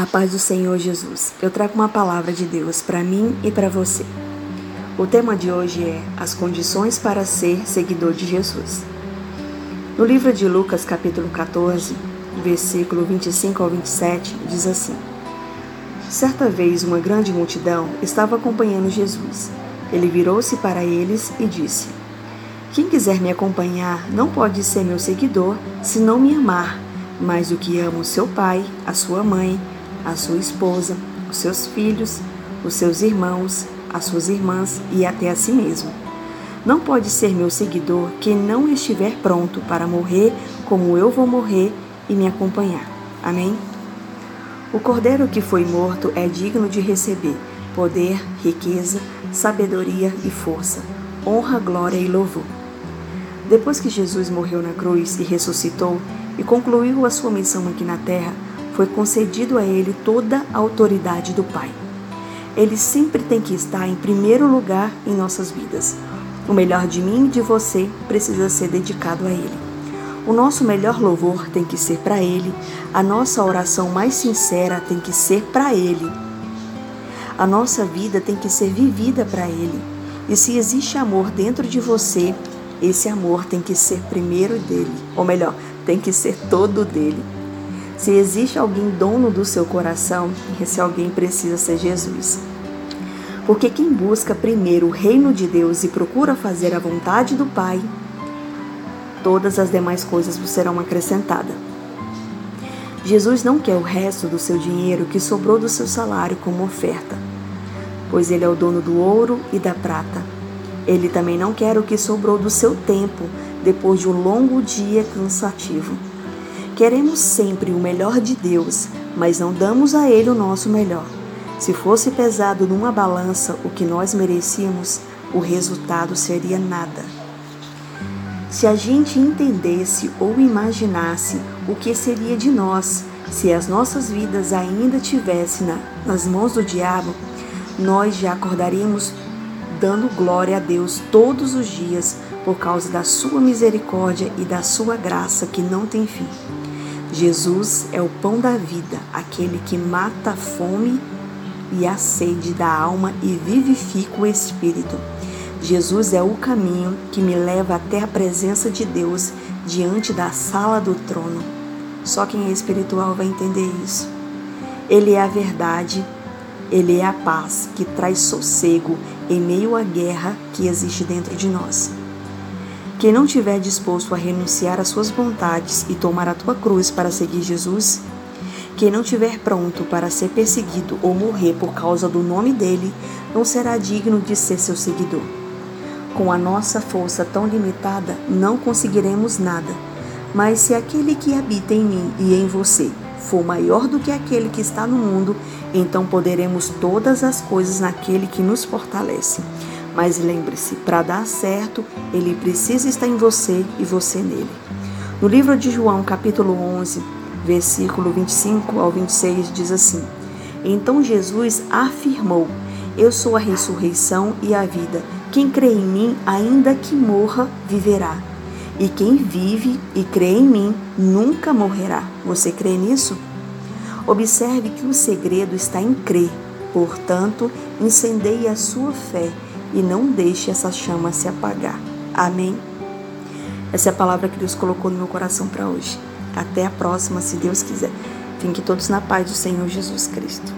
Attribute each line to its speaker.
Speaker 1: A paz do Senhor Jesus. Eu trago uma palavra de Deus para mim e para você. O tema de hoje é as condições para ser seguidor de Jesus. No livro de Lucas, capítulo 14, versículo 25 ao 27, diz assim: Certa vez uma grande multidão estava acompanhando Jesus. Ele virou-se para eles e disse: Quem quiser me acompanhar não pode ser meu seguidor se não me amar mais do que ama o seu pai, a sua mãe, a sua esposa, os seus filhos, os seus irmãos, as suas irmãs e até a si mesmo. Não pode ser meu seguidor quem não estiver pronto para morrer como eu vou morrer e me acompanhar. Amém? O cordeiro que foi morto é digno de receber poder, riqueza, sabedoria e força, honra, glória e louvor. Depois que Jesus morreu na cruz e ressuscitou e concluiu a sua missão aqui na terra, foi concedido a ele toda a autoridade do Pai. Ele sempre tem que estar em primeiro lugar em nossas vidas. O melhor de mim e de você precisa ser dedicado a Ele. O nosso melhor louvor tem que ser para Ele, a nossa oração mais sincera tem que ser para Ele. A nossa vida tem que ser vivida para Ele. E se existe amor dentro de você, esse amor tem que ser primeiro dele, ou melhor, tem que ser todo dele. Se existe alguém dono do seu coração, esse alguém precisa ser Jesus. Porque quem busca primeiro o reino de Deus e procura fazer a vontade do Pai, todas as demais coisas vos serão acrescentadas. Jesus não quer o resto do seu dinheiro que sobrou do seu salário como oferta, pois ele é o dono do ouro e da prata. Ele também não quer o que sobrou do seu tempo depois de um longo dia cansativo. Queremos sempre o melhor de Deus, mas não damos a Ele o nosso melhor. Se fosse pesado numa balança o que nós merecíamos, o resultado seria nada. Se a gente entendesse ou imaginasse o que seria de nós se as nossas vidas ainda tivessem na, nas mãos do diabo, nós já acordaríamos dando glória a Deus todos os dias por causa da sua misericórdia e da sua graça que não tem fim. Jesus é o pão da vida, aquele que mata a fome e a sede da alma e vivifica o espírito. Jesus é o caminho que me leva até a presença de Deus diante da sala do trono. Só quem é espiritual vai entender isso. Ele é a verdade, ele é a paz que traz sossego em meio à guerra que existe dentro de nós. Quem não tiver disposto a renunciar às suas vontades e tomar a tua cruz para seguir Jesus, quem não tiver pronto para ser perseguido ou morrer por causa do nome dele, não será digno de ser seu seguidor. Com a nossa força tão limitada, não conseguiremos nada. Mas se aquele que habita em mim e em você for maior do que aquele que está no mundo, então poderemos todas as coisas naquele que nos fortalece. Mas lembre-se, para dar certo, ele precisa estar em você e você nele. No livro de João, capítulo 11, versículo 25 ao 26, diz assim: Então Jesus afirmou: Eu sou a ressurreição e a vida. Quem crê em mim, ainda que morra, viverá. E quem vive e crê em mim, nunca morrerá. Você crê nisso? Observe que o segredo está em crer. Portanto, incendeie a sua fé e não deixe essa chama se apagar. Amém? Essa é a palavra que Deus colocou no meu coração para hoje. Até a próxima, se Deus quiser. Fiquem todos na paz do Senhor Jesus Cristo.